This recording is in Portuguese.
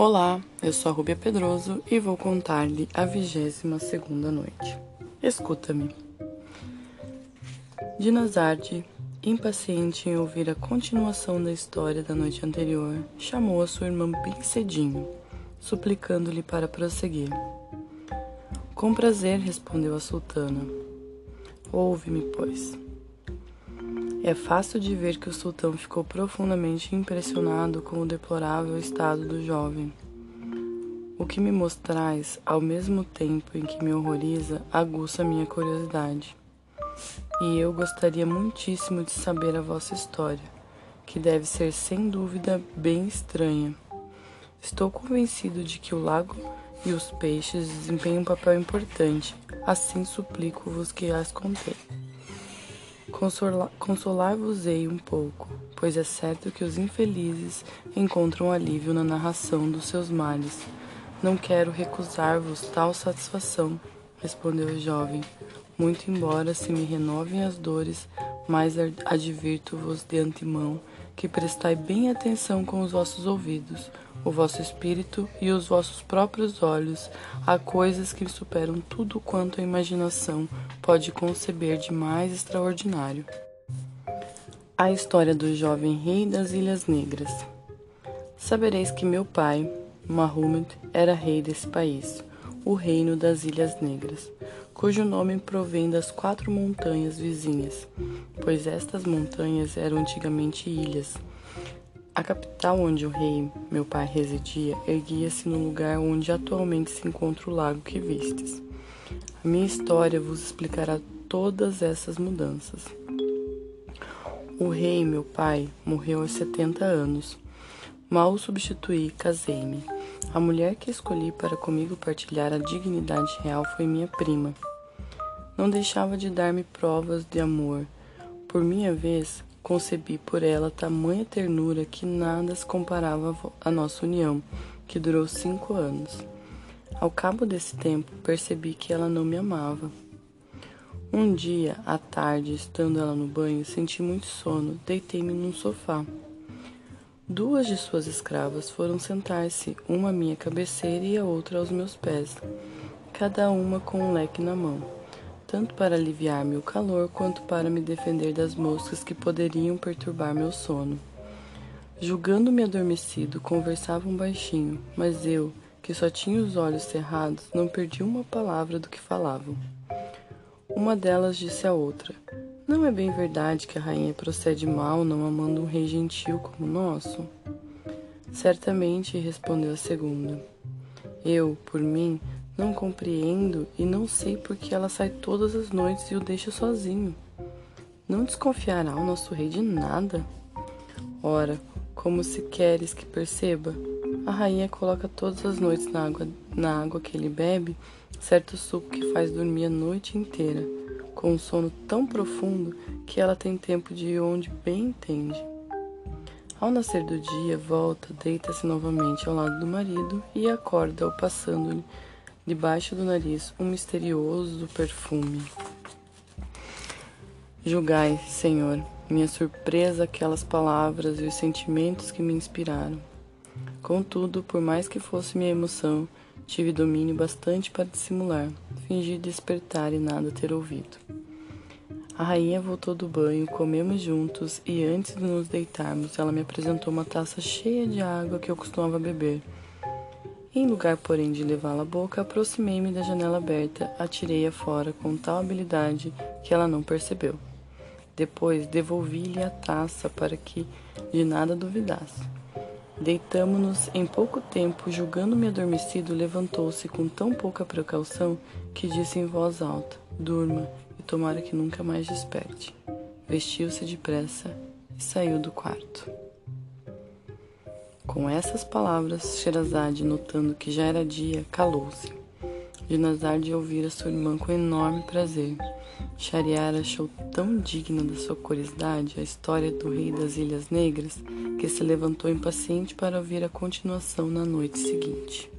Olá, eu sou a Rubia Pedroso e vou contar-lhe a vigésima segunda noite. Escuta-me. Dinazarde, impaciente em ouvir a continuação da história da noite anterior, chamou a sua irmã bem cedinho, suplicando-lhe para prosseguir. Com prazer, respondeu a sultana. Ouve-me, pois. É fácil de ver que o sultão ficou profundamente impressionado com o deplorável estado do jovem. O que me mostrais, ao mesmo tempo em que me horroriza, aguça minha curiosidade. E eu gostaria muitíssimo de saber a vossa história, que deve ser sem dúvida bem estranha. Estou convencido de que o lago e os peixes desempenham um papel importante, assim suplico-vos que as contei. Consolar-vos-ei um pouco, pois é certo que os infelizes encontram alívio na narração dos seus males. Não quero recusar-vos tal satisfação, respondeu o jovem. Muito embora se me renovem as dores, mas advirto-vos de antemão que prestai bem atenção com os vossos ouvidos, o vosso espírito e os vossos próprios olhos a coisas que superam tudo quanto a imaginação pode conceber de mais extraordinário. A história do jovem rei das Ilhas Negras. Sabereis que meu pai, Mahomet, era rei desse país, o Reino das Ilhas Negras, cujo nome provém das quatro montanhas vizinhas, pois estas montanhas eram antigamente ilhas a capital onde o rei, meu pai, residia erguia-se no lugar onde atualmente se encontra o lago que vistes. A minha história vos explicará todas essas mudanças. O rei, meu pai, morreu aos 70 anos. Mal o substituí, casei-me. A mulher que escolhi para comigo partilhar a dignidade real foi minha prima. Não deixava de dar-me provas de amor. Por minha vez, Concebi por ela tamanha ternura que nada se comparava à nossa união, que durou cinco anos. Ao cabo desse tempo, percebi que ela não me amava. Um dia, à tarde, estando ela no banho, senti muito sono, deitei-me num sofá. Duas de suas escravas foram sentar-se, uma à minha cabeceira e a outra aos meus pés, cada uma com um leque na mão tanto para aliviar-me o calor quanto para me defender das moscas que poderiam perturbar meu sono. Julgando-me adormecido, conversavam baixinho, mas eu, que só tinha os olhos cerrados, não perdi uma palavra do que falavam. Uma delas disse à outra: Não é bem verdade que a rainha procede mal não amando um rei gentil como o nosso? Certamente, respondeu a segunda. Eu, por mim, não compreendo e não sei por que ela sai todas as noites e o deixa sozinho. Não desconfiará o nosso rei de nada? Ora, como se queres que perceba, a rainha coloca todas as noites na água, na água que ele bebe certo suco que faz dormir a noite inteira, com um sono tão profundo que ela tem tempo de ir onde bem entende. Ao nascer do dia, volta, deita-se novamente ao lado do marido e acorda-o passando-lhe debaixo do nariz um misterioso perfume. Julgai, Senhor, minha surpresa aquelas palavras e os sentimentos que me inspiraram. Contudo, por mais que fosse minha emoção, tive domínio bastante para dissimular, fingi despertar e nada ter ouvido. A rainha voltou do banho, comemos juntos e antes de nos deitarmos, ela me apresentou uma taça cheia de água que eu costumava beber. Em lugar, porém, de levá-la à boca, aproximei-me da janela aberta, atirei-a fora com tal habilidade que ela não percebeu. Depois devolvi-lhe a taça para que de nada duvidasse. Deitamo-nos em pouco tempo, julgando-me adormecido, levantou-se com tão pouca precaução que disse em voz alta: Durma e tomara que nunca mais desperte. Vestiu-se depressa e saiu do quarto. Com essas palavras, Sherazade, notando que já era dia, calou-se. Dinazar de ouvir a sua irmã com enorme prazer. Shariar achou tão digna da sua curiosidade a história do rei das Ilhas Negras que se levantou impaciente para ouvir a continuação na noite seguinte.